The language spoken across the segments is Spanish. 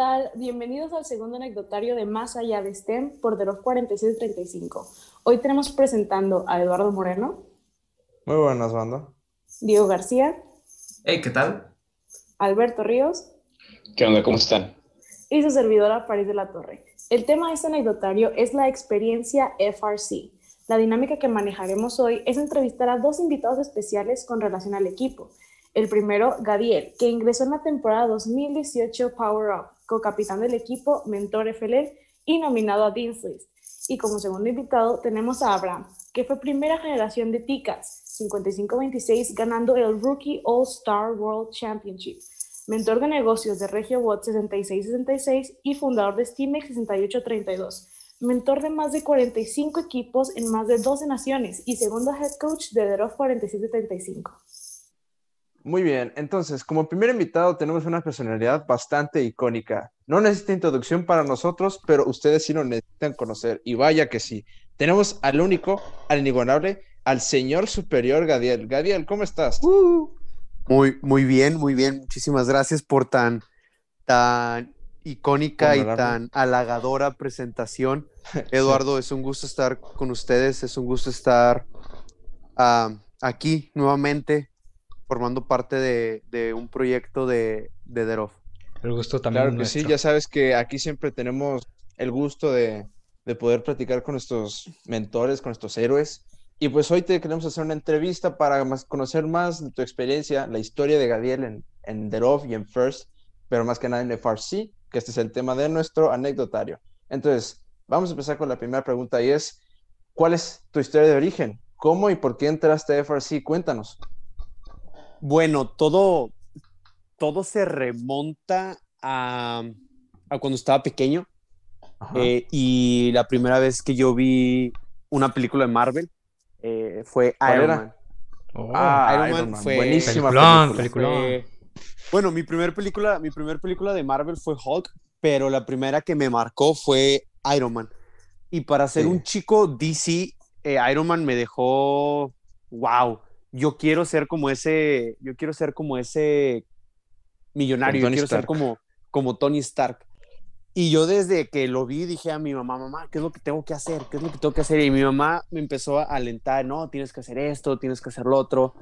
tal? Bienvenidos al segundo anecdotario de Más Allá de STEM por de los 4635. Hoy tenemos presentando a Eduardo Moreno. Muy buenas, banda. Diego García. Hey, ¿qué tal? Alberto Ríos. ¿Qué onda? ¿Cómo están? Y su servidora París de la Torre. El tema de este anecdotario es la experiencia FRC. La dinámica que manejaremos hoy es entrevistar a dos invitados especiales con relación al equipo. El primero, Gadiel, que ingresó en la temporada 2018 Power Up, co-capitán del equipo, mentor FLL y nominado a Dean's List. Y como segundo invitado tenemos a Abraham, que fue primera generación de Ticas, 55-26, ganando el Rookie All-Star World Championship, mentor de negocios de RegioBot 66-66 y fundador de Steamex 68-32 mentor de más de 45 equipos en más de 12 naciones y segundo head coach de The 4735. Muy bien, entonces, como primer invitado tenemos una personalidad bastante icónica. No necesita introducción para nosotros, pero ustedes sí lo necesitan conocer. Y vaya que sí. Tenemos al único, al inigualable, al señor superior Gadiel. Gadiel, ¿cómo estás? Uh. muy, muy bien, muy bien. Muchísimas gracias por tan, tan icónica y tan halagadora presentación. Eduardo, es un gusto estar con ustedes, es un gusto estar uh, aquí nuevamente formando parte de, un proyecto de, de Derov. El gusto también. Claro que sí, ya sabes que aquí siempre tenemos el gusto de, de, poder platicar con nuestros mentores, con nuestros héroes. Y pues hoy te queremos hacer una entrevista para más, conocer más de tu experiencia, la historia de Gadiel en, en Derov y en First, pero más que nada en FRC, que este es el tema de nuestro anecdotario. Entonces, vamos a empezar con la primera pregunta y es, ¿cuál es tu historia de origen? ¿Cómo y por qué entraste a FRC? Cuéntanos. Bueno, todo, todo se remonta a, cuando estaba pequeño. Eh, y la primera vez que yo vi una película de Marvel eh, fue Iron Man. Oh, ah, Iron, Man, fue buenísima película. bueno, mi primera película, mi primer película de Marvel fue Hulk, pero la primera que me marcó fue Iron Man. Y para ser un chico DC, eh, Iron Man me dejó, wow, yo quiero ser como ese, yo quiero ser como ese millonario, yo quiero ser como, como Tony Stark. Y yo desde que lo vi dije a mi mamá, mamá, ¿qué es lo que tengo que hacer? ¿Qué es lo que tengo que hacer? Y mi mamá me empezó a alentar, no, tienes que hacer esto, tienes que hacer lo otro.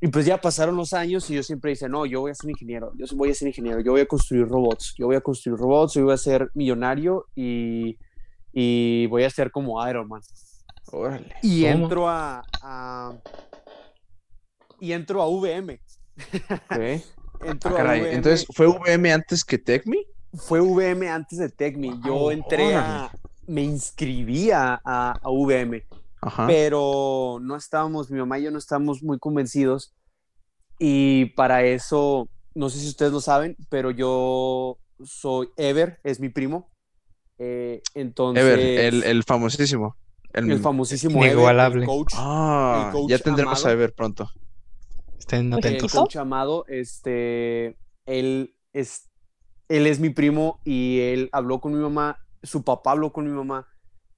Y pues ya pasaron los años y yo siempre dice, no, yo voy a ser ingeniero, yo voy a ser ingeniero, yo voy a construir robots, yo voy a construir robots, yo voy a ser millonario y, y voy a ser como Iron Man. y entro a, y entro a VM. Ah, Entonces, ¿fue VM antes que TechMe? Fue VM antes de TechMe. Yo entré a, me inscribí a, a, VM, pero no estábamos, mi mamá y yo no estábamos muy convencidos. Y para eso, no sé si ustedes lo saben, pero yo soy Ever, es mi primo. Eh, entonces, Ever, el, el famosísimo. El, famosísimo Inigualable. coach, ah, ya tendremos a Ever pronto. Estén atentos. El coach Amado, este, él es, él es mi primo y él habló con mi mamá, su papá habló con mi mamá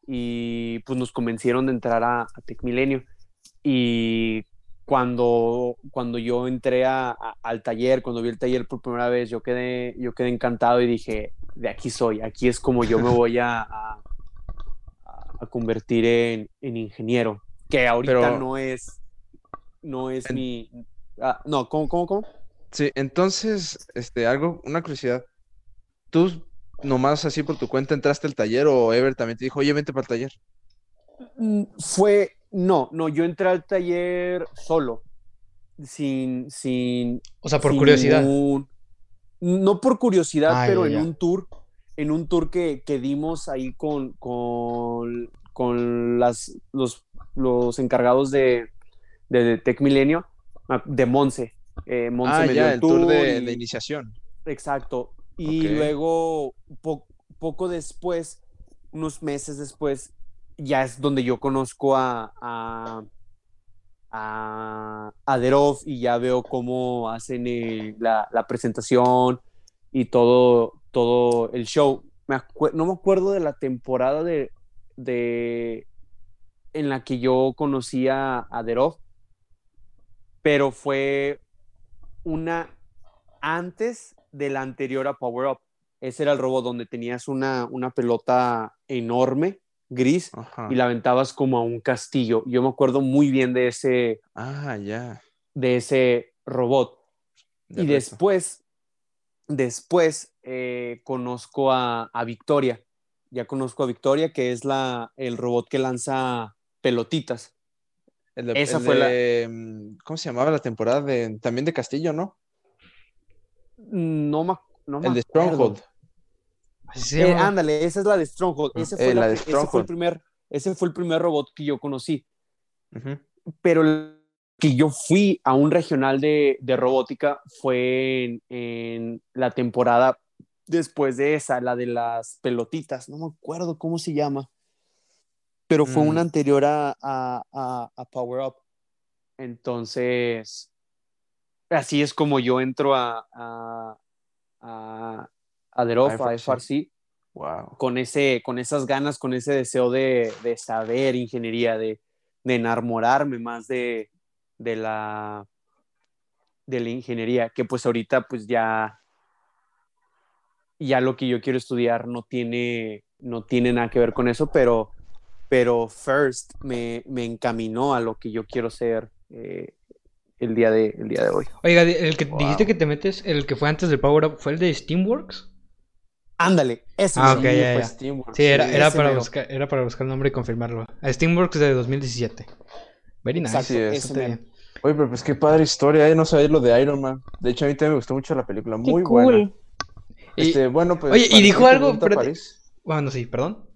y pues nos convencieron de entrar a, a Tech Milenio. Y cuando, cuando yo entré a, al taller, cuando vi el taller por primera vez, yo quedé, yo quedé encantado y dije, de aquí soy, aquí es como yo me voy a, a, convertir en, en, ingeniero, que ahorita no es, no es mi, Ah, no, ¿cómo, cómo, cómo? Sí, entonces, este, algo, una curiosidad. ¿Tú nomás así por tu cuenta entraste al taller o Ever también te dijo, oye, vente para el taller? Mm, fue, no, no, yo entré al taller solo, sin, sin... O sea, por curiosidad. no por curiosidad, ah, pero en un tour, en un tour que, que dimos ahí con, con, con las, los, los encargados de, de, de Tech Milenio, de Monse. Eh, Monse ah, ya, el tour, de, iniciación. Exacto. Y luego, poco después, unos meses después, ya es donde yo conozco a, a, a, Derov y ya veo cómo hacen eh, la, presentación y todo, todo el show. no me acuerdo de la temporada de, de en la que yo conocí a, a Derov, pero fue una antes de la anterior a Power Up. ese era el robot donde tenías una, una pelota enorme, gris, Ajá. y la aventabas como a un castillo. Yo me acuerdo muy bien de ese, Ah, ya. de ese robot. de y después, después eh, conozco a, a Victoria. Ya conozco a Victoria, que es la, el robot que lanza pelotitas. El de- esa el fue la- de, mm, ¿Cómo se llamaba la temporada? De, también de Castillo, ¿no? No me, no el de. Stronghold. Eh, ándale, esa es la de Stronghold. Ese fue, Eh, la la de que- ese fue el primer, ese fue el primer robot que yo conocí. Pero el que yo fui a un regional de, de robótica fue en, en la temporada después de esa, la de las pelotitas. No me acuerdo cómo se llama. Pero fue Mm. una anterior a, a- a- a Power Up. Entonces, así es como yo entro a, a, a, a The a. FRC Wow. con, ese, con esas ganas, con ese deseo de, de saber ingeniería, de, de enamorarme más de, de, la, de la ingeniería, que pues ahorita pues ya, ya lo que yo quiero estudiar no tiene, no tiene nada que ver con eso, pero, pero First me, me encaminó a lo que yo quiero ser eh, el, día de, el día de hoy. Oiga, el que Wow. dijiste que te metes, el que fue antes del Power Up, ¿fue el de Steamworks? Ándale, ese Ah, mismo. ok, ya, fue ya. Steamworks, Sí, era, para mero. buscar, era para buscar el nombre y confirmarlo. A Steamworks de 2017. Very nice. Exacto, Así es. ese Está mero. bien. Oye, pero pues qué padre historia, ¿eh? No sabía lo de Iron Man. De hecho, a mí también me gustó mucho la película, Qué muy cool. buena. Y- Este, bueno, pues. Oye, y dijo algo, pero- París. Bueno, sí, perdón.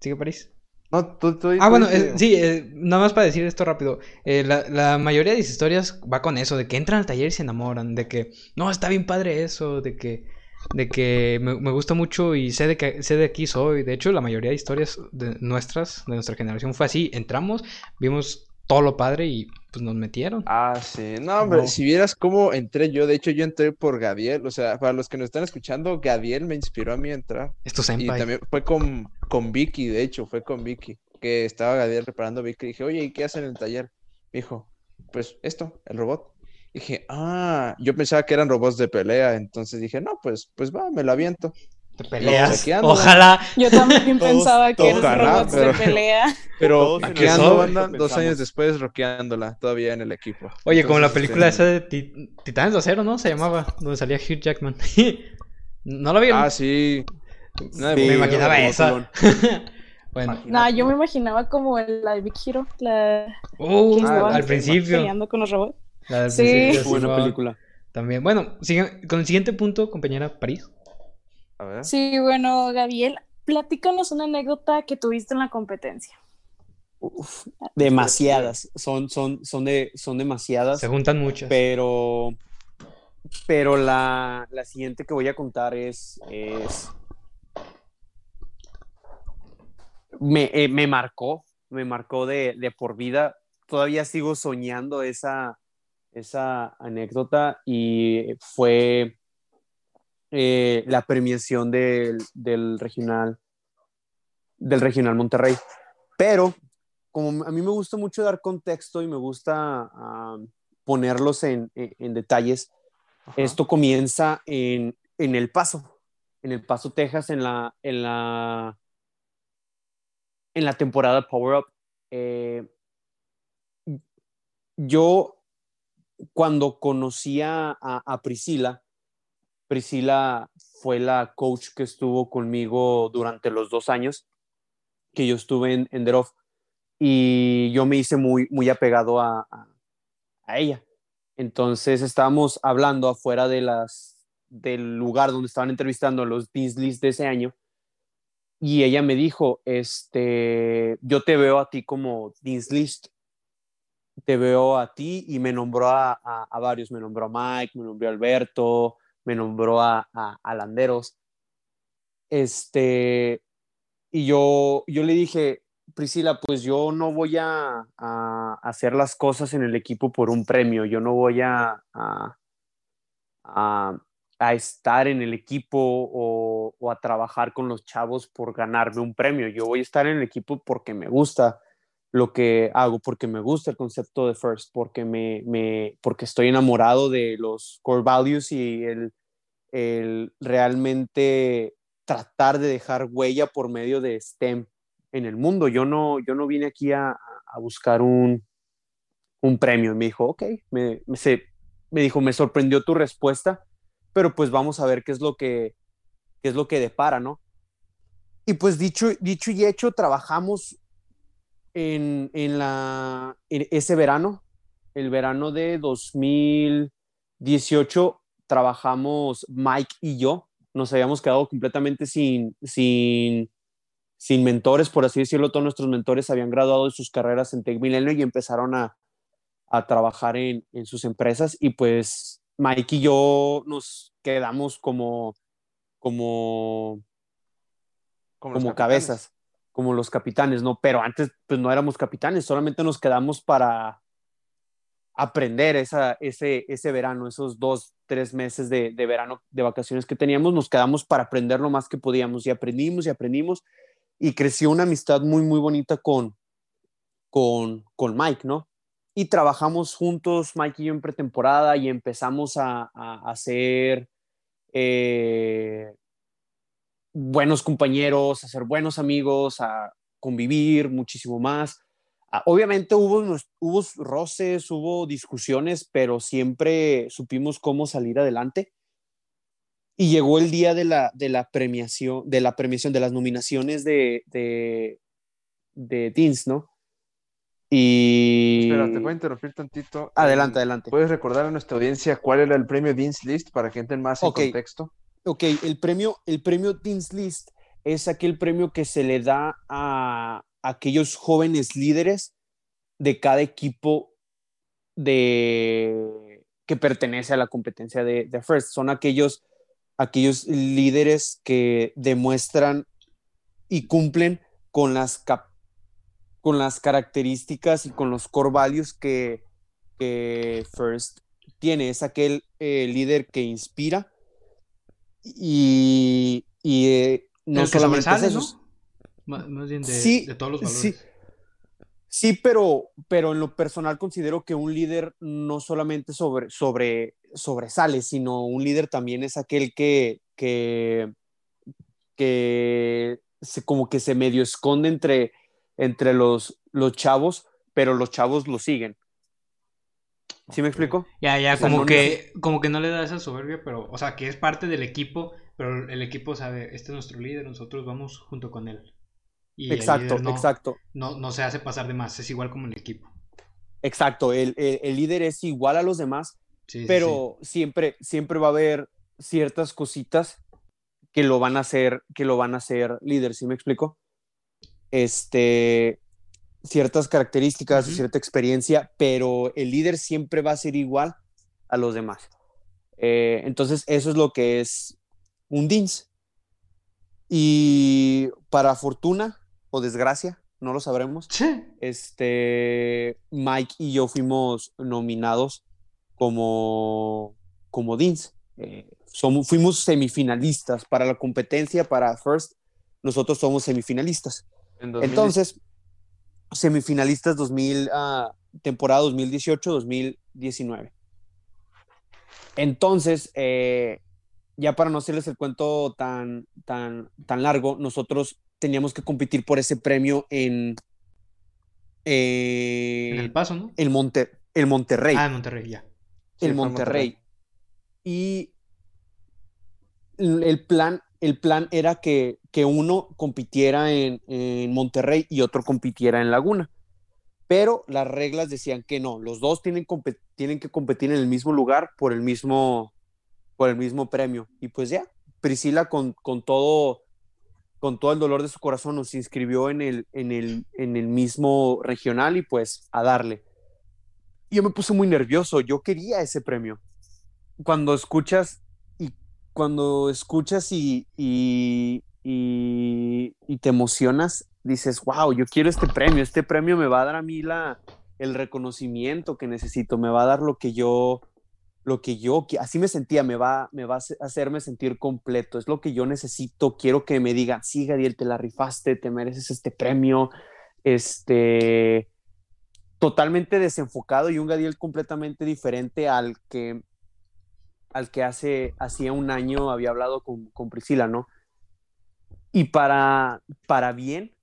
¿Sigue París? No, tú, tú, Ah, tú bueno, eh, sí, eh, nada más para decir esto rápido. Eh, la, la mayoría de las historias va con eso, de que entran al taller y se enamoran, de que, no, está bien padre eso, de que, de que me, me gusta mucho y sé de que sé de aquí soy. De hecho, la mayoría de historias de nuestras, de nuestra generación fue así. Entramos, vimos todo lo padre y pues nos metieron. Ah, sí. No, hombre, No. si vieras cómo entré yo, de hecho, yo entré por Gadiel. O sea, para los que nos están escuchando, Gadiel me inspiró a mí a entrar. Es tu Y también fue con, con Vicky, de hecho, fue con Vicky. Que estaba Gadiel reparando Vicky. Y dije, oye, ¿y qué hacen en el taller? Me dijo, pues esto, el robot. Y dije, ah, yo pensaba que eran robots de pelea. Entonces dije, no, pues, pues va, me lo aviento. Te peleas. Ojalá. Yo también pensaba que eran ojalá, robots pero- de pelea. Pero Todos en aquí el ando, software banda, eso dos años después rockeándola todavía en el equipo. Oye, como la película este, esa de Ti- Titanes de Acero, ¿no? Se llamaba, donde salía Hugh Jackman. ¿No la vieron? Ah, sí. Me imaginaba esa. Tulón. bueno. Imagínate. No, yo me imaginaba como la de Big Hero, la Uh, al principio. peleando con los robots. La del Sí. Buena película. También. Bueno, sigue- con el siguiente punto, compañera París. A ver. Sí, bueno, Gabriel, platícanos una anécdota que tuviste en la competencia. Uf, demasiadas. Son, son, son, de, son demasiadas. Se juntan muchas. Pero, pero la, la siguiente que voy a contar es, es me, eh, me marcó, me marcó de, de por vida. Todavía sigo soñando esa, esa anécdota y fue eh, la premiación del, del regional del regional Monterrey. Pero como a mí me gusta mucho dar contexto y me gusta ponerlos en, en- en detalles, Ajá. esto comienza en, en El Paso, en El Paso, Texas, en la, en la, en la temporada Power Up. Eh, yo, cuando conocí a, a- a Priscila, Priscila fue la coach que estuvo conmigo durante los dos años que yo estuve en, en Rough, y yo me hice muy, muy apegado a, a, ella. Entonces estábamos hablando afuera de del lugar donde estaban entrevistando a los Dean's de ese año y ella me dijo, este, yo te veo a ti como Dean's List, te veo a ti y me nombró a, a- varios, me nombró a Mike, me nombró Alberto, me nombró a, a, a Landeros. Este, y yo, yo le dije, Priscila, pues yo no voy a, a hacer las cosas en el equipo por un premio, yo no voy a, a, a- a estar en el equipo o, o a trabajar con los chavos por ganarme un premio, yo voy a estar en el equipo porque me gusta lo que hago, porque me gusta el concepto de First, porque, me, me, porque estoy enamorado de los core values y el, el realmente tratar de dejar huella por medio de STEM en el mundo. Yo no, yo no vine aquí a, a buscar un, un premio. Me dijo, ok, me, me, me dijo, me sorprendió tu respuesta, pero pues vamos a ver qué es lo que, qué es lo que depara, ¿no? Y pues dicho, dicho y hecho, trabajamos en, en, la, en ese verano, el verano de 2018, trabajamos Mike y yo, nos habíamos quedado completamente sin, sin, sin mentores, por así decirlo, todos nuestros mentores habían graduado de sus carreras en Tech Milenio y empezaron a, a trabajar en, en, sus empresas. Y pues Mike y yo nos quedamos como, como como, cabezas, como los capitanes, ¿no? Pero antes, pues no éramos capitanes, solamente nos quedamos para aprender esa, ese, ese verano, esos dos, tres meses de, de, verano, de vacaciones que teníamos, nos quedamos para aprender lo más que podíamos y aprendimos y aprendimos y creció una amistad muy, muy bonita con, con, con Mike, ¿no? Y trabajamos juntos, Mike y yo en pretemporada y empezamos a, a hacer eh, buenos compañeros, a ser buenos amigos, a convivir muchísimo más. Ah, obviamente hubo, hubo roces, hubo discusiones, pero siempre supimos cómo salir adelante. Y llegó el día de la, de la premiación, de la premiación, de las nominaciones de, de, de Teens, ¿no? Y... Espera, te voy a interrumpir tantito. Adelante, adelante. ¿Puedes recordar a nuestra audiencia cuál era el premio Dean's List para que entren más en contexto? Ok, el premio, el premio Teens List es aquel premio que se le da a aquellos jóvenes líderes de cada equipo de, que pertenece a la competencia de, First. Son aquellos, aquellos líderes que demuestran y cumplen con las, con las características y con los core values que, First tiene. Es aquel eh, líder que inspira, y, eh, no solamente eso. Más, bien de, todos los valores. Sí. pero, pero en lo personal considero que un líder no solamente sobre, sobre, sobresale, sino un líder también es aquel que, que, que se, como que se medio esconde entre, entre los, los chavos, pero los chavos lo siguen. ¿Sí me explico? Ya, ya, como, que, como que no le da esa soberbia, pero, o sea, que es parte del equipo, pero el equipo sabe, este es nuestro líder, nosotros vamos junto con él. Y exacto, no, exacto. No, no se hace pasar de más, es igual como el equipo. Exacto, el, el, líder es igual a los demás, pero Siempre, siempre va a haber ciertas cositas que lo van a hacer, que lo van a hacer líder, ¿sí me explico? Este, ciertas características, cierta experiencia, pero el líder siempre va a ser igual a los demás. Eh, entonces, eso es lo que es un DINS. Y para fortuna o desgracia, no lo sabremos, este, Mike y yo fuimos nominados como, como DINS. Eh, somos, fuimos semifinalistas para la competencia, para First, nosotros somos semifinalistas. Entonces, semifinalistas 2000, uh, temporada 2018-2019. Entonces, eh, ya para no hacerles el cuento tan, tan, tan largo, nosotros teníamos que competir por ese premio en... Eh, en El Paso, ¿no? El, Monte, el Monterrey. Ah, el Monterrey, ya. el Monterrey. Y el plan el plan era que, uno compitiera en, Monterrey y otro compitiera en Laguna. Pero las reglas decían que no, los dos tienen, tienen que competir en el mismo lugar por el mismo, por el mismo premio. Y pues ya, Priscila con, con, todo, con todo el dolor de su corazón nos inscribió en el, en el, en el mismo regional y pues a darle. Yo me puse muy nervioso, yo quería ese premio. Cuando escuchas cuando escuchas y, y, te emocionas, dices, wow, yo quiero este premio, este premio me va a dar a mí la, el reconocimiento que necesito, me va a dar lo que yo, lo que yo, así me sentía, me va, me va a hacerme sentir completo, es lo que yo necesito, quiero que me digan, sí, Gadiel, te la rifaste, te mereces este premio, este, totalmente desenfocado y un Gadiel completamente diferente al que al que hace, hacía un año había hablado con, con Priscila, ¿no? Y para, para bien,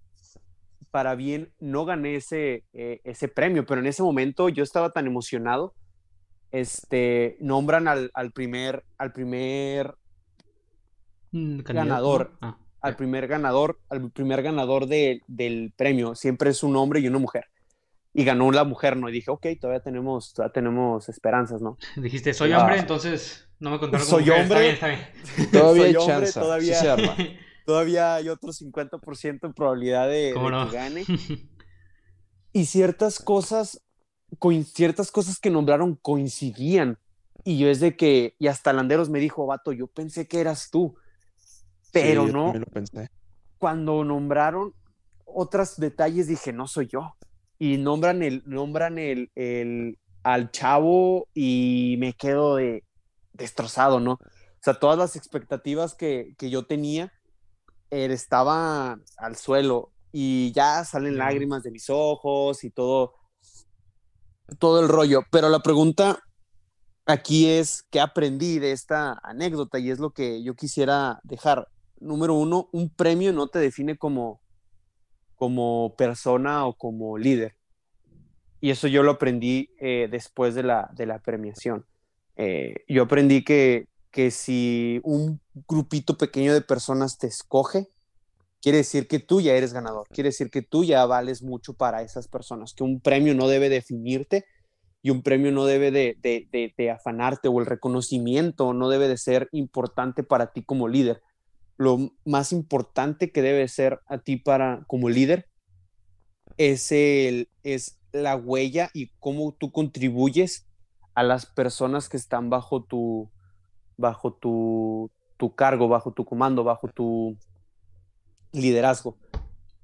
para bien, no gané ese, eh, ese premio, pero en ese momento yo estaba tan emocionado. Este, nombran al, al primer, al primer mm, ganador, ah, al primer ganador, al primer ganador de, del premio. Siempre es un hombre y una mujer. Y ganó la mujer, ¿no? Y dije, ok, todavía tenemos, todavía tenemos esperanzas, ¿no? Dijiste, soy hombre, entonces no me contaron Soy hombre. Está bien, está bien. Todavía hay chance. Todavía, todavía hay otro 50% de probabilidad de, que gane. y ciertas cosas, ciertas cosas que nombraron coincidían. Y yo es de que, y hasta Landeros me dijo, vato, yo pensé que eras tú. Pero no. Lo pensé. Cuando nombraron otros detalles, dije, no soy yo. Y nombran el, nombran el, el al chavo y me quedo de destrozado, ¿no? O sea, todas las expectativas que, que yo tenía estaba al suelo y ya salen lágrimas de mis ojos y todo, todo el rollo. Pero la pregunta aquí es, ¿qué aprendí de esta anécdota? Y es lo que yo quisiera dejar. Número uno, un premio no te define como, como persona o como líder. Y eso yo lo aprendí eh, después de la, de la premiación. Eh, yo aprendí que, que si un grupito pequeño de personas te escoge, quiere decir que tú ya eres ganador, quiere decir que tú ya vales mucho para esas personas, que un premio no debe definirte y un premio no debe de, de, de, afanarte o el reconocimiento no debe de ser importante para ti como líder. Lo más importante que debe ser a ti para como líder es, el, es la huella y cómo tú contribuyes a las personas que están bajo tu, bajo tu, cargo, bajo tu comando, bajo tu liderazgo.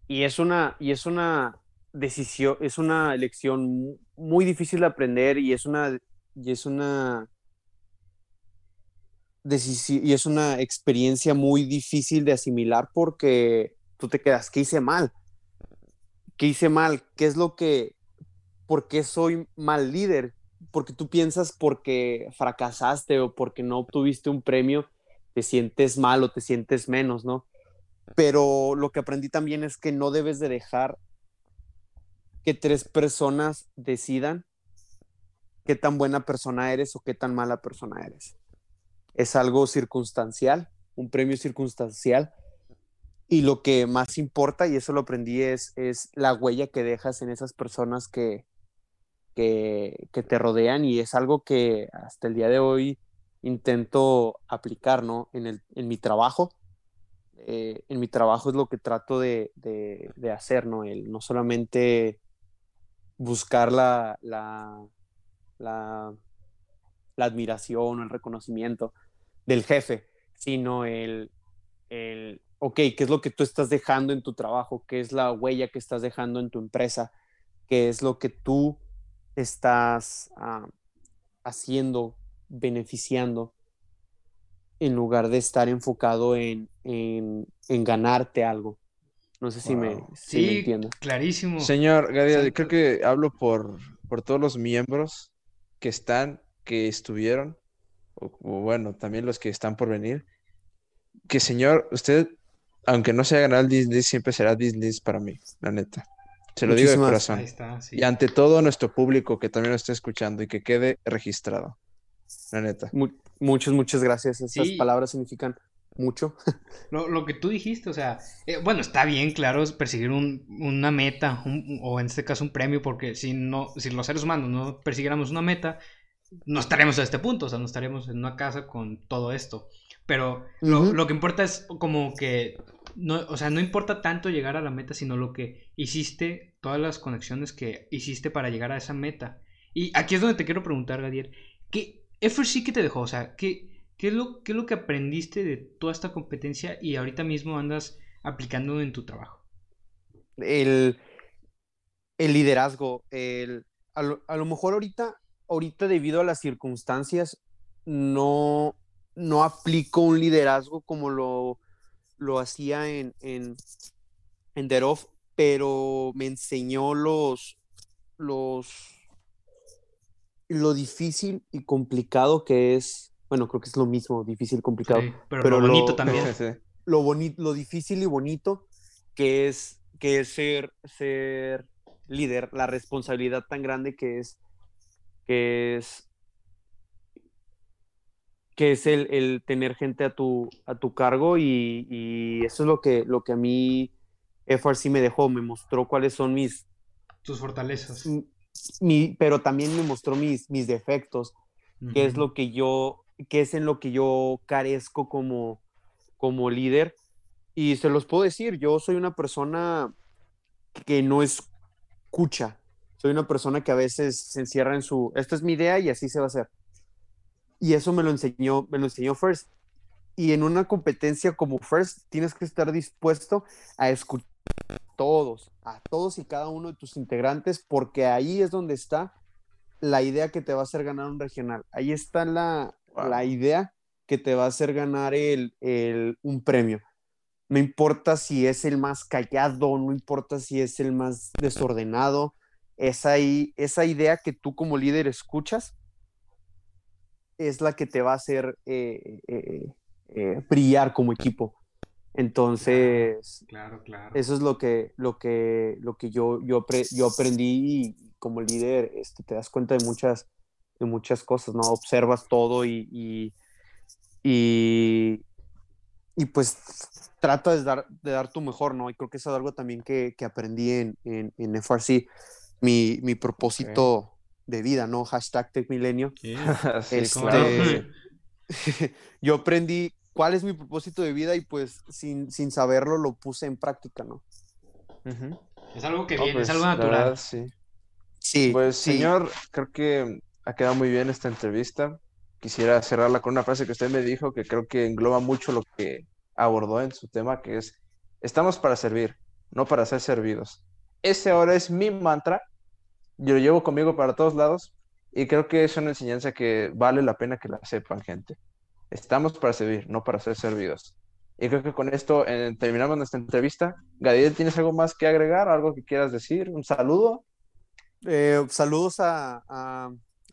Y es una, y es una decisión, es una elección muy difícil de aprender y es una, y es una y es una experiencia muy difícil de asimilar porque tú te quedas, ¿qué hice mal? ¿Qué hice mal? ¿Qué es lo que, por qué soy mal líder? porque tú piensas porque fracasaste o porque no obtuviste un premio, te sientes mal o te sientes menos, ¿no? Pero lo que aprendí también es que no debes de dejar que tres personas decidan qué tan buena persona eres o qué tan mala persona eres. Es algo circunstancial, un premio circunstancial. Y lo que más importa, y eso lo aprendí, es, es la huella que dejas en esas personas que, que, te rodean y es algo que hasta el día de hoy intento aplicar, ¿no? En, el, en mi trabajo. Eh, en mi trabajo es lo que trato de, de, hacer, ¿no? El no solamente buscar la, la, la, la admiración o el reconocimiento del jefe, sino el, el, ok, ¿qué es lo que tú estás dejando en tu trabajo? ¿Qué es la huella que estás dejando en tu empresa? ¿Qué es lo que tú estás ah, haciendo, beneficiando, en lugar de estar enfocado en, en, ganarte algo. No sé si, me, si entiendo. Clarísimo. Señor Gabriel, creo que hablo por, por todos los miembros que están, que estuvieron, o, bueno, también los que están por venir. Que señor, usted, aunque no sea ganado el Disney, siempre será Disney para mí, la neta. Se lo digo de corazón. Y ante todo nuestro público que también lo esté escuchando y que quede registrado. La neta. muchas, muchas gracias. Esas palabras significan mucho. Lo, que tú dijiste, o sea, eh, bueno, está bien, claro, es perseguir una meta, o en este caso un premio, porque si no, si los seres humanos no persiguiéramos una meta, no estaríamos a este punto, o sea, no estaríamos en una casa con todo esto. Pero lo, lo que importa es como que no, o sea, no importa tanto llegar a la meta, sino lo que hiciste, todas las conexiones que hiciste para llegar a esa meta. Y aquí es donde te quiero preguntar, Gadiel, ¿qué FRC que te dejó? O sea, ¿qué, qué, es lo, ¿qué es lo que aprendiste de toda esta competencia y ahorita mismo andas aplicando en tu trabajo? El, el liderazgo, el, a, lo, a lo mejor ahorita, ahorita debido a las circunstancias, no, no aplico un liderazgo como lo lo hacía en, en, en Derov, pero me enseñó los, los, lo difícil y complicado que es Bueno, creo que es lo mismo, difícil, complicado. pero, lo bonito también. Lo, bonito, lo difícil y bonito que es, que es ser, ser líder, la responsabilidad tan grande que es, que es, que es el, tener gente a tu, a tu cargo y, eso es lo que, lo que a mí FRC me dejó, me mostró cuáles son mis... Tus fortalezas. Mi, pero también me mostró mis, mis defectos, qué es lo que yo, qué es en lo que yo carezco como, como líder. Y se los puedo decir, yo soy una persona que no escucha, soy una persona que a veces se encierra en su, esta es mi idea y así se va a hacer. Y eso me lo enseñó, me lo enseñó First. Y en una competencia como First, tienes que estar dispuesto a escuchar a todos, a todos y cada uno de tus integrantes, porque ahí es donde está la idea que te va a hacer ganar un regional. Ahí está la, la idea que te va a hacer ganar el, el, un premio. No importa si es el más callado, no importa si es el más desordenado, esa, esa idea que tú como líder escuchas es la que te va a hacer eh, eh, eh, brillar como equipo. Entonces, claro, claro, eso es lo que, lo que, lo que yo, yo, yo aprendí y como líder este, te das cuenta de muchas, de muchas cosas, ¿no? Observas todo y, y, y, pues trata de dar, de dar tu mejor, ¿no? Y creo que eso es algo también que, que aprendí en, en, en, FRC, mi, mi propósito de vida, ¿no? Hashtag TechMilenio. Este, yo aprendí cuál es mi propósito de vida y pues sin, sin saberlo lo puse en práctica, ¿no? Es algo que viene, es pues, algo natural. sí. Sí. Pues señor, creo que ha quedado muy bien esta entrevista. Quisiera cerrarla con una frase que usted me dijo que creo que engloba mucho lo que abordó en su tema, que es, estamos para servir, no para ser servidos. Ese ahora es mi mantra. Yo lo llevo conmigo para todos lados y creo que es una enseñanza que vale la pena que la sepan, gente. Estamos para servir, no para ser servidos. Y creo que con esto eh, terminamos nuestra entrevista. Gadiel, ¿tienes algo más que agregar? ¿Algo que quieras decir? ¿Un saludo? Eh, saludos a, a,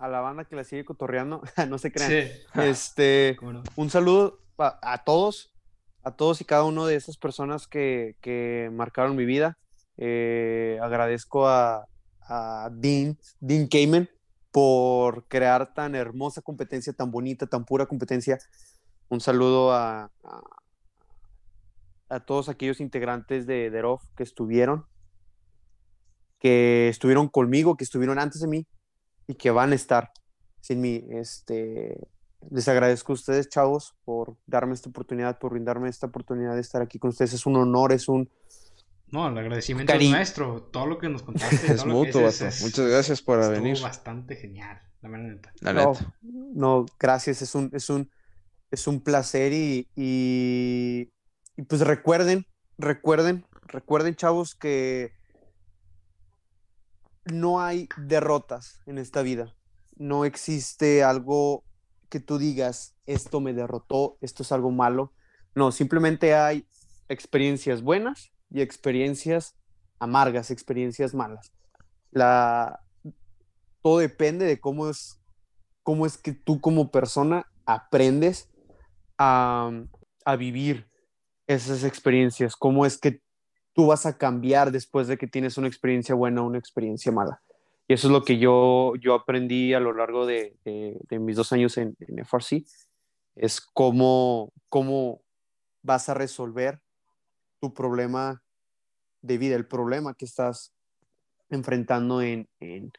la banda que la sigue cotorreando. no se crean. Este, Un saludo a, todos, a todos y cada uno de esas personas que, que marcaron mi vida. Eh, agradezco a, a Dean, Dean Cayman por crear tan hermosa competencia, tan bonita, tan pura competencia. Un saludo a, a, todos aquellos integrantes de DEROF que estuvieron, que estuvieron conmigo, que estuvieron antes de mí y que van a estar sin mí. Este, les agradezco a ustedes, chavos, por darme esta oportunidad, por brindarme esta oportunidad de estar aquí con ustedes. Es un honor, es un, no, el agradecimiento es nuestro. Todo lo que nos contaste. es mutuo, Muchas gracias por venir. bastante genial, la neta. no, gracias. Es un, es un, es un placer y, y, pues recuerden, recuerden, recuerden, chavos, que no hay derrotas en esta vida. No existe algo que tú digas, esto me derrotó, esto es algo malo. No, simplemente hay experiencias buenas y experiencias amargas, experiencias malas. La, todo depende de cómo es, cómo es que tú como persona aprendes a, a vivir esas experiencias, cómo es que tú vas a cambiar después de que tienes una experiencia buena o una experiencia mala. Y eso es lo que yo, yo aprendí a lo largo de, de, mis dos años en, en, FRC, es cómo, cómo vas a resolver tu problema de vida, el problema que estás enfrentando en, en,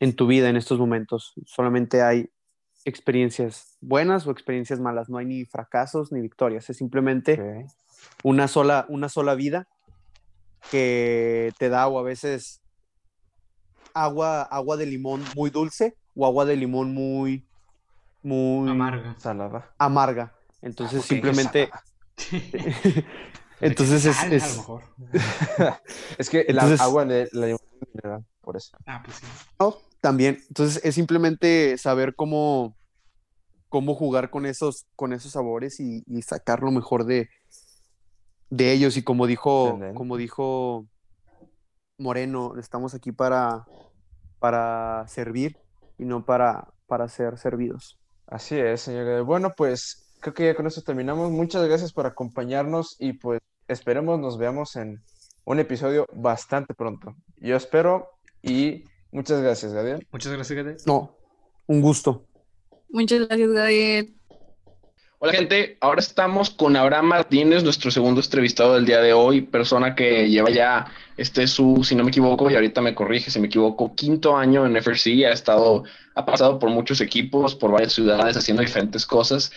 en, tu vida en estos momentos. Solamente hay experiencias buenas o experiencias malas, no hay ni fracasos ni victorias, es simplemente una, sola, una sola vida que te da o a veces agua, agua de limón muy dulce o agua de limón muy, muy amarga. Salada. Amarga. Entonces ah, simplemente Entonces es, es... A lo mejor. es que el agua mineral, por eso. Ah, pues sí. No, también. Entonces es simplemente saber cómo, cómo jugar con esos, con esos sabores y, sacar lo mejor de, de ellos. Y como dijo, como dijo Moreno, estamos aquí para, para servir y no para, para ser servidos. Así es, señor. Bueno, pues creo que ya con esto terminamos. Muchas gracias por acompañarnos y pues esperemos nos veamos en un episodio bastante pronto. Yo espero y muchas gracias, Gabriel. Muchas gracias, Gabriel. No, un gusto. Muchas gracias, Gabriel. Hola gente, ahora estamos con Abraham Martínez, nuestro segundo entrevistado del día de hoy, persona que lleva ya, este su, si no me equivoco, y ahorita me corrige si me equivoco, quinto año en FRC, ha estado, ha pasado por muchos equipos, por varias ciudades, haciendo diferentes cosas,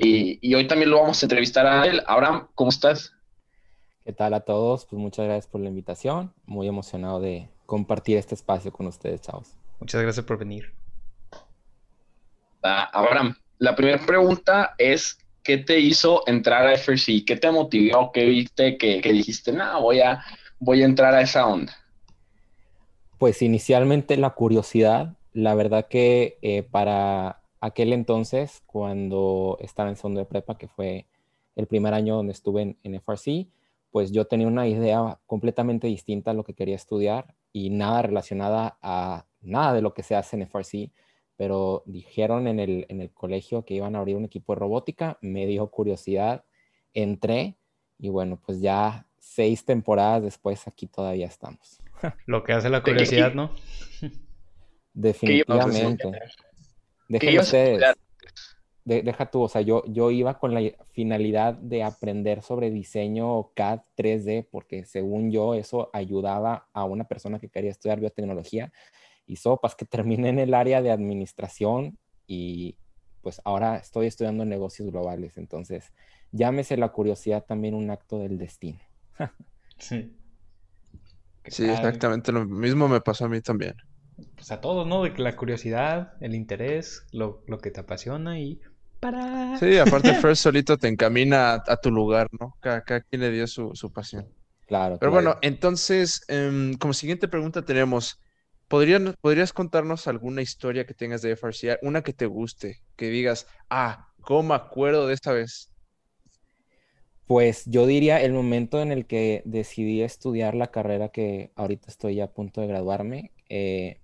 y, y hoy también lo vamos a entrevistar a él. Abraham, ¿cómo estás? ¿Qué tal a todos? Pues muchas gracias por la invitación, muy emocionado de compartir este espacio con ustedes, chavos. Muchas gracias por venir. Ah, Abraham, la primera pregunta es, ¿qué te hizo entrar a FRC? ¿Qué te motivó? ¿Qué viste que, dijiste, no, voy a, voy a entrar a esa onda? Pues inicialmente la curiosidad, la verdad que eh, para aquel entonces, cuando estaba en segundo de prepa, que fue el primer año donde estuve en, en FRC, pues yo tenía una idea completamente distinta a lo que quería estudiar y nada relacionada a nada de lo que se hace en FRC pero dijeron en el, en el colegio que iban a abrir un equipo de robótica, me dio curiosidad, entré y bueno, pues ya seis temporadas después aquí todavía estamos. Lo que hace la curiosidad, ¿no? Definitivamente. Dejen ustedes. deja tú, o sea, yo, yo iba con la finalidad de aprender sobre diseño CAD 3D, porque según yo eso ayudaba a una persona que quería estudiar biotecnología y sopas que terminé en el área de administración y pues ahora estoy estudiando negocios globales. Entonces, llámese la curiosidad también un acto del destino. sí. Sí, exactamente lo mismo me pasó a mí también. Pues a todos, ¿no? De que la curiosidad, el interés, lo, que te apasiona y para... Sí, aparte First solito te encamina a, tu lugar, ¿no? Cada, quien le dio su, pasión. Claro. Pero bueno, entonces, em, como siguiente pregunta tenemos, ¿Podrías contarnos alguna historia que tengas de FRC? Una que te guste, que digas, ah, ¿cómo me acuerdo de esta vez? Pues yo diría el momento en el que decidí estudiar la carrera que ahorita estoy a punto de graduarme. Eh,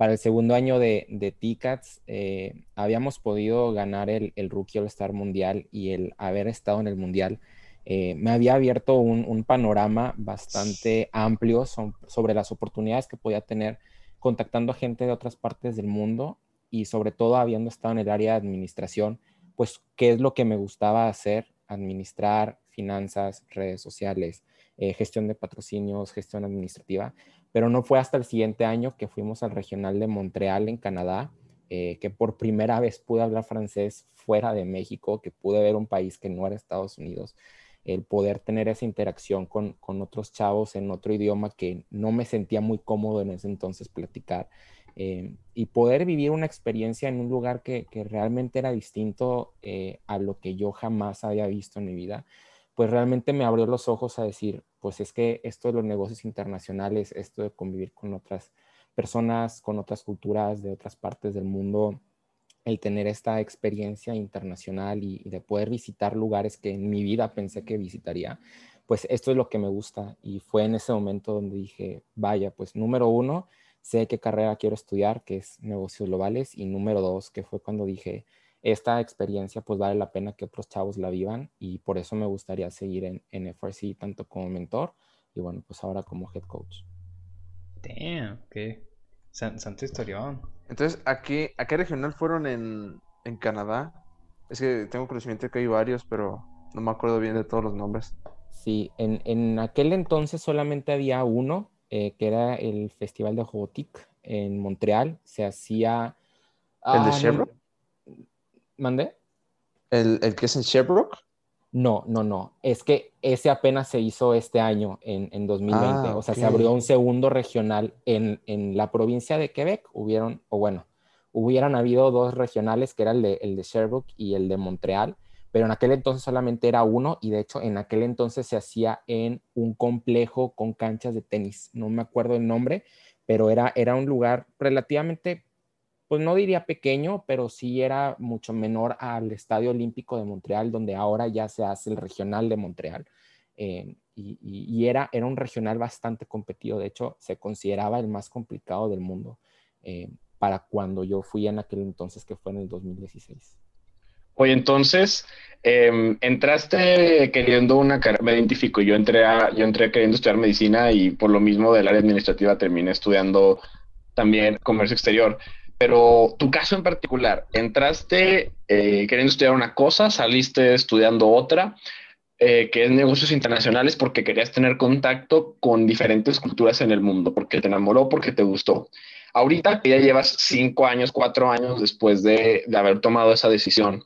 para el segundo año de, de TICATS eh, habíamos podido ganar el, el Rookie All Star Mundial y el haber estado en el Mundial eh, me había abierto un, un panorama bastante amplio sobre las oportunidades que podía tener contactando a gente de otras partes del mundo y sobre todo habiendo estado en el área de administración, pues qué es lo que me gustaba hacer, administrar finanzas, redes sociales, eh, gestión de patrocinios, gestión administrativa, pero no fue hasta el siguiente año que fuimos al regional de Montreal en Canadá, eh, que por primera vez pude hablar francés fuera de México, que pude ver un país que no era Estados Unidos el poder tener esa interacción con, otros chavos en otro idioma que no me sentía muy cómodo en ese entonces platicar eh, y poder vivir una experiencia en un lugar que, realmente era distinto eh, a lo que yo jamás había visto en mi vida, pues realmente me abrió los ojos a decir, pues es que esto de los negocios internacionales, esto de convivir con otras personas, con otras culturas de otras partes del mundo, el tener esta experiencia internacional y, de poder visitar lugares que en mi vida pensé que visitaría, pues esto es lo que me gusta. Y fue en ese momento donde dije, vaya, pues número uno, sé qué carrera quiero estudiar, que es negocios globales. Y número dos, que fue cuando dije, esta experiencia pues vale la pena que otros chavos la vivan y por eso me gustaría seguir en, en FRC tanto como mentor y bueno, pues ahora como head coach. Damn, qué santo historión. Entonces, ¿a qué, regional fueron en, Canadá? Es que tengo conocimiento de que hay varios, pero no me acuerdo bien de todos los nombres. Sí, en, aquel entonces solamente había uno, eh, que era el Festival de Robotique en Montreal. Se hacía... ¿El de ah, Sherbrooke? ¿Mandé? ¿El, ¿El que es en Sherbrooke? No, no, no. Es que ese apenas se hizo este año, en, en 2020. Ah, o sea, se abrió un segundo regional en, en, la provincia de Quebec. Hubieron, o bueno, hubieran habido dos regionales, que era el de, el de Sherbrooke y el de Montreal, pero en aquel entonces solamente era uno y de hecho en aquel entonces se hacía en un complejo con canchas de tenis. No me acuerdo el nombre, pero era, era un lugar relativamente pues no diría pequeño, pero sí era mucho menor al Estadio Olímpico de Montreal, donde ahora ya se hace el regional de Montreal. Eh, y, era, era un regional bastante competido, de hecho se consideraba el más complicado del mundo. Eh, para cuando yo fui en aquel entonces, que fue en el 2016. Oye, entonces, em, entraste queriendo una carrera, me identifico, yo entré, a, yo entré queriendo estudiar medicina y por lo mismo del área administrativa terminé estudiando también comercio exterior. Pero tu caso en particular, entraste eh, queriendo estudiar una cosa, saliste estudiando otra, eh, que es negocios internacionales porque querías tener contacto con diferentes culturas en el mundo, porque te enamoró, porque te gustó. Ahorita ya llevas cinco años, cuatro años después de, de haber tomado esa decisión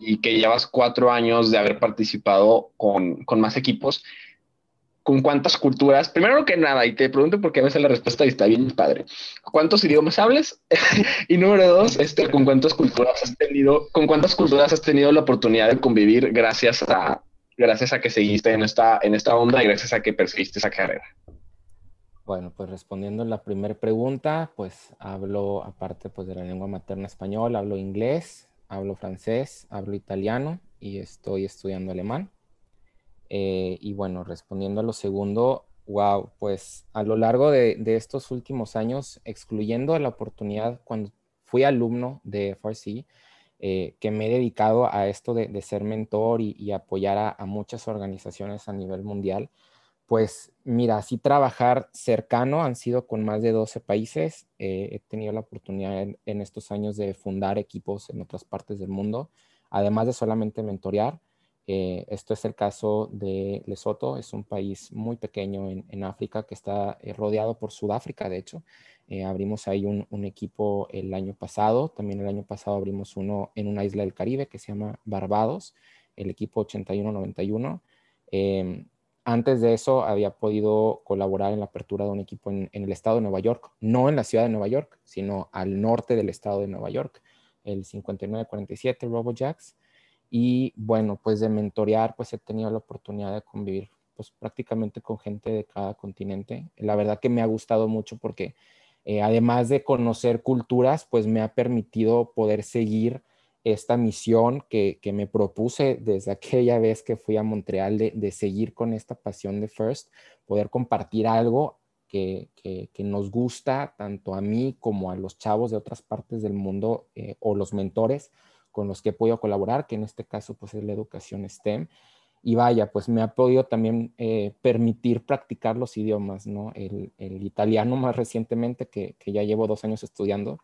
y que llevas cuatro años de haber participado con, con más equipos, ¿con cuántas culturas? Primero que nada, y te pregunto porque a veces la respuesta está bien padre. ¿Cuántos idiomas hables? y número dos, este, ¿con cuántas culturas has tenido, con cuántas culturas has tenido la oportunidad de convivir gracias a, gracias a que seguiste en esta, en esta onda y gracias a que perseguiste esa carrera? Bueno, pues respondiendo a la primera pregunta, pues hablo, aparte pues, de la lengua materna español, hablo inglés, hablo francés, hablo italiano y estoy estudiando alemán. Eh, y bueno, respondiendo a lo segundo, wow, pues a lo largo de, estos últimos años, excluyendo la oportunidad cuando fui alumno de FRC, eh, que me he dedicado a esto de, ser mentor y, apoyar a, muchas organizaciones a nivel mundial. Pues mira, así trabajar cercano han sido con más de 12 países. Eh, he tenido la oportunidad en, estos años de fundar equipos en otras partes del mundo, además de solamente mentorear. Eh, esto es el caso de Lesoto, es un país muy pequeño en, África que está rodeado por Sudáfrica, de hecho, eh, abrimos ahí un, equipo el año pasado. También el año pasado abrimos uno en una isla del Caribe que se llama Barbados, el equipo 8191. Em, antes de eso había podido colaborar en la apertura de un equipo en, el estado de Nueva York, no en la ciudad de Nueva York, sino al norte del estado de Nueva York, el 5947 RoboJacks. Y bueno, pues de mentorear, pues he tenido la oportunidad de convivir pues prácticamente con gente de cada continente. La verdad que me ha gustado mucho porque eh, además de conocer culturas, pues me ha permitido poder seguir esta misión que, me propuse desde aquella vez que fui a Montreal de, seguir con esta pasión de First, poder compartir algo que, nos gusta tanto a mí como a los chavos de otras partes del mundo eh, o los mentores con los que he podido colaborar, que en este caso pues es la educación STEM y vaya, pues me ha podido también eh, permitir practicar los idiomas, ¿no? El, italiano más recientemente, que, ya llevo dos años estudiando,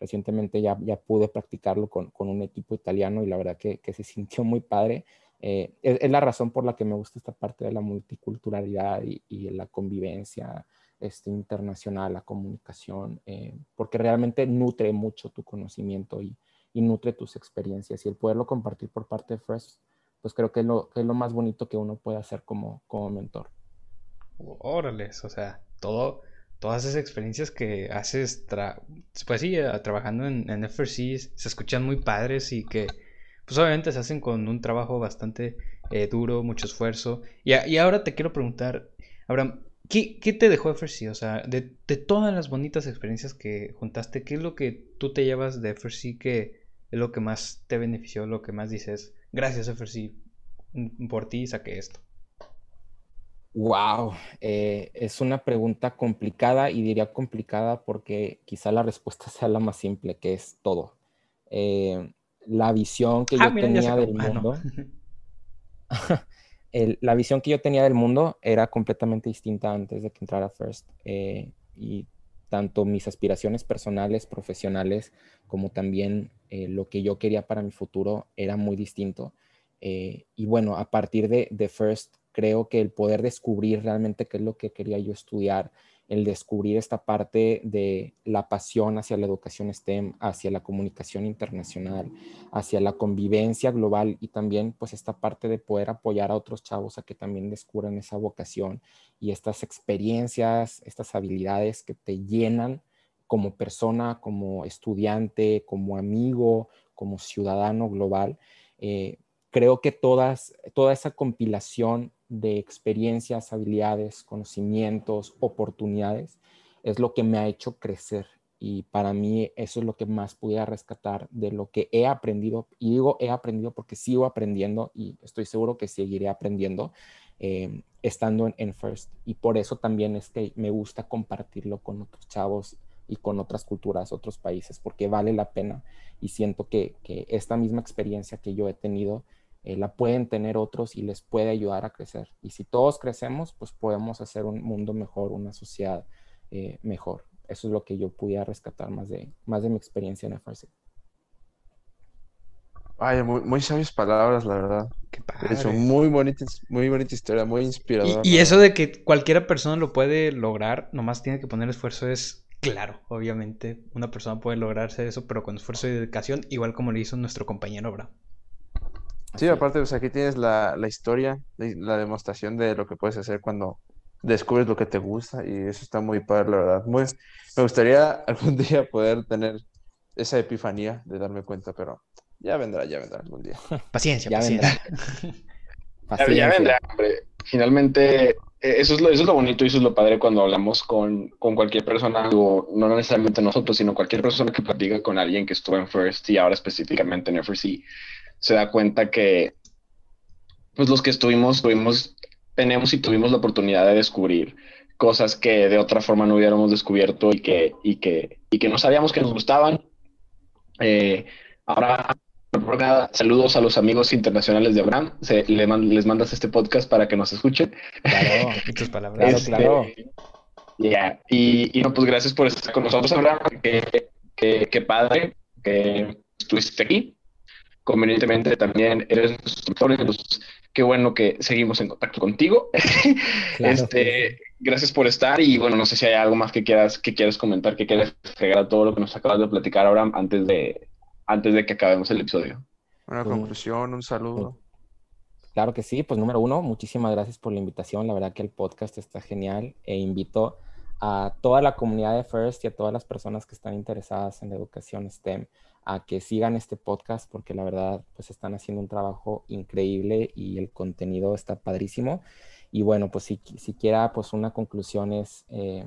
recientemente ya, ya pude practicarlo con, un equipo italiano y la verdad que, se sintió muy padre. Eh, es, la razón por la que me gusta esta parte de la multiculturalidad y, y la convivencia este, internacional, la comunicación, eh, porque realmente nutre mucho tu conocimiento y, y nutre tus experiencias y el poderlo compartir por parte de First pues creo que es lo, que es lo más bonito que uno puede hacer como, como mentor. Órales, o sea, todo, todas esas experiencias que haces, pues sí, eh, trabajando en, en, FRC, se escuchan muy padres y que, pues obviamente se hacen con un trabajo bastante eh, duro, mucho esfuerzo. Y, y, ahora te quiero preguntar, Abraham, ¿qué, qué te dejó FRC? O sea, de, de, todas las bonitas experiencias que juntaste, ¿qué es lo que tú te llevas de FRC que es lo que más te benefició, lo que más dices? Gracias, Efer, por ti saqué esto. Wow, eh, es una pregunta complicada y diría complicada porque quizá la respuesta sea la más simple, que es todo. Eh, la visión que ah, yo tenía del ah, mundo, la visión que yo tenía del mundo era completamente distinta antes de que entrara First. Eh, y tanto mis aspiraciones personales, profesionales, como también eh, lo que yo quería para mi futuro era muy distinto. Eh, y bueno, a partir de, de, First, creo que el poder descubrir realmente qué es lo que quería yo estudiar, el descubrir esta parte de la pasión hacia la educación STEM, hacia la comunicación internacional, hacia la convivencia global y también pues esta parte de poder apoyar a otros chavos a que también descubran esa vocación y estas experiencias, estas habilidades que te llenan como persona, como estudiante, como amigo, como ciudadano global. Eh, creo que todas, toda esa compilación de experiencias, habilidades, conocimientos, oportunidades es lo que me ha hecho crecer y para mí eso es lo que más pudiera rescatar de lo que he aprendido. Y digo he aprendido porque sigo aprendiendo y estoy seguro que seguiré aprendiendo eh, estando en, en, First. Y por eso también es que me gusta compartirlo con otros chavos y con otras culturas, otros países, porque vale la pena y siento que, esta misma experiencia que yo he tenido eh, la pueden tener otros y les puede ayudar a crecer. Y si todos crecemos, pues podemos hacer un mundo mejor, una sociedad eh, mejor. Eso es lo que yo pudiera rescatar más de, más de mi experiencia en FRC. Ay, muy, sabias palabras, la verdad. Qué padre. muy bonita, muy bonita historia, muy inspiradora. Y, eso de que cualquiera persona lo puede lograr, nomás tiene que poner esfuerzo, es claro. Obviamente, una persona puede lograrse eso, pero con esfuerzo y dedicación, igual como lo hizo nuestro compañero Abraham. Sí, aparte, pues aquí tienes la, historia, la, demostración de lo que puedes hacer cuando descubres lo que te gusta, y eso está muy padre, la verdad. Muy, me gustaría algún día poder tener esa epifanía de darme cuenta, pero ya vendrá, ya vendrá algún día. Paciencia, ya paciencia. Vendrá. Ya, vendrá, hombre. Finalmente, eh, eso es, lo, eso es lo bonito y eso es lo padre cuando hablamos con, con cualquier persona, o no necesariamente nosotros, sino cualquier persona que platica con alguien que estuvo en First y ahora específicamente en FRC, se da cuenta que pues los que estuvimos, tuvimos, tenemos y tuvimos la oportunidad de descubrir cosas que de otra forma no hubiéramos descubierto y que, y que, y que no sabíamos que nos gustaban. Eh, ahora saludos a los amigos internacionales de Abraham. les mandas este podcast para que nos escuchen. Claro, tus palabras. claro, este, Ya, y, no, pues gracias por estar con nosotros, Abraham. Qué padre que estuviste aquí. Convenientemente también eres nuestro instructor, qué bueno que seguimos en contacto contigo. este, gracias por estar y bueno, no sé si hay algo más que quieras, que quieras comentar, que quieras agregar a todo lo que nos acabas de platicar, Abraham, antes de, antes de que acabemos el episodio. Una conclusión, un saludo. Claro que sí, pues número uno, muchísimas gracias por la invitación. La verdad que el podcast está genial e invito a toda la comunidad de First y a todas las personas que están interesadas en la educación STEM a que sigan este podcast porque la verdad pues están haciendo un trabajo increíble y el contenido está padrísimo. Y bueno, pues si siquiera pues una conclusión es eh,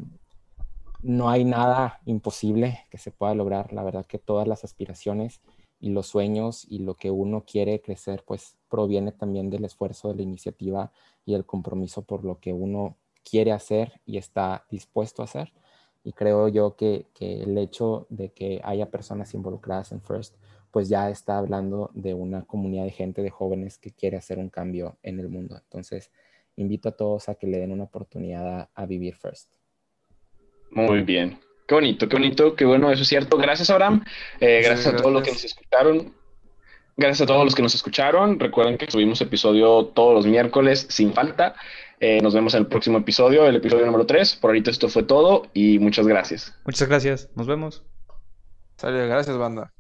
no hay nada imposible que se pueda lograr. La verdad que todas las aspiraciones y los sueños y lo que uno quiere crecer, pues proviene también del esfuerzo, de la iniciativa y el compromiso por lo que uno quiere hacer y está dispuesto a hacer. Y creo yo que, el hecho de que haya personas involucradas en First, pues ya está hablando de una comunidad de gente, de jóvenes que quiere hacer un cambio en el mundo. Entonces, invito a todos a que le den una oportunidad a vivir First. Muy bien. Qué bonito, qué bonito, qué bueno, eso es cierto. Gracias, Abraham. Eh, gracias, a todos los que nos escucharon. Gracias a todos los que nos escucharon. Recuerden que subimos episodio todos los miércoles sin falta. Eh, nos vemos en el próximo episodio, el episodio número 3. Por ahorita esto fue todo y muchas gracias. Muchas gracias. Nos vemos. Sale, gracias, banda.